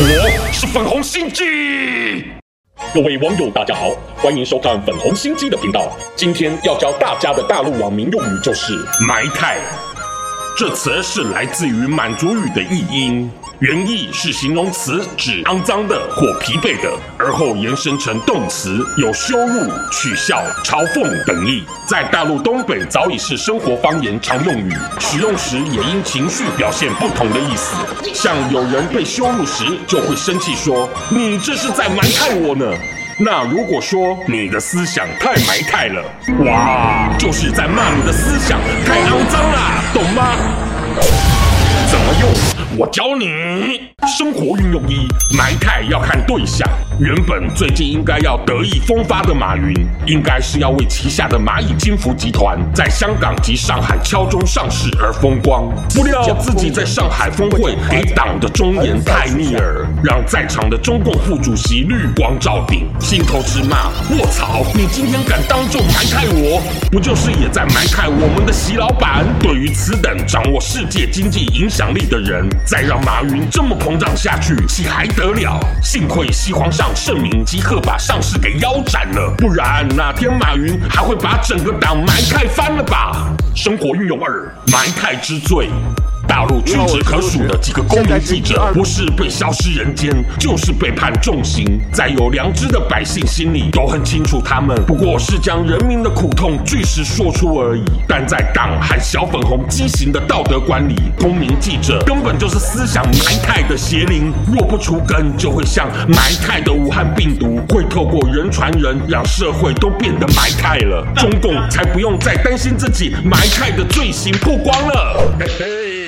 我是粉红心机。各位网友，大家好，欢迎收看粉红心机的频道。今天要教大家的大陆网民用语就是“埋汰”。这词是来自于满族语的译音，原意是形容词，指肮脏的或疲惫的，而后延伸成动词，有羞辱、取笑、嘲讽等意。在大陆东北早已是生活方言常用语，使用时也因情绪表现不同的意思。像有人被羞辱时，就会生气说：“你这是在埋汰我呢。”那如果说你的思想太埋汰了，哇，就是在骂你的思想太肮脏了，懂吗？怎么用？我教你。生活运用一，埋汰要看对象。原本最近应该要得意风发的马云，应该是要为旗下的蚂蚁金服集团在香港及上海敲钟上市而风光。不料自己在上海峰会给党的忠言太逆耳，让在场的中共副主席绿光照顶，心头直骂：卧槽！你今天敢当众埋汰我，不就是也在埋汰我们的习老板？对于此等掌握世界经济影响力的人，再让马云这么膨胀下去，岂还得了？幸亏西皇上。圣明即刻把上市给腰斩了，不然哪天马云还会把整个党埋汰翻了吧？生活运用二，埋汰之最。大陆屈指可数的几个公民记者，不是被消失人间，就是被判重刑。在有良知的百姓心里都很清楚，他们不过是将人民的苦痛据实说出而已。但在党和小粉红畸形的道德观里，公民记者根本就是思想埋汰的邪灵。若不除根，就会像埋汰的武汉病毒，会透过人传人，让社会都变得埋汰了。中共才不用再担心自己埋汰的罪行曝光了。嘿嘿。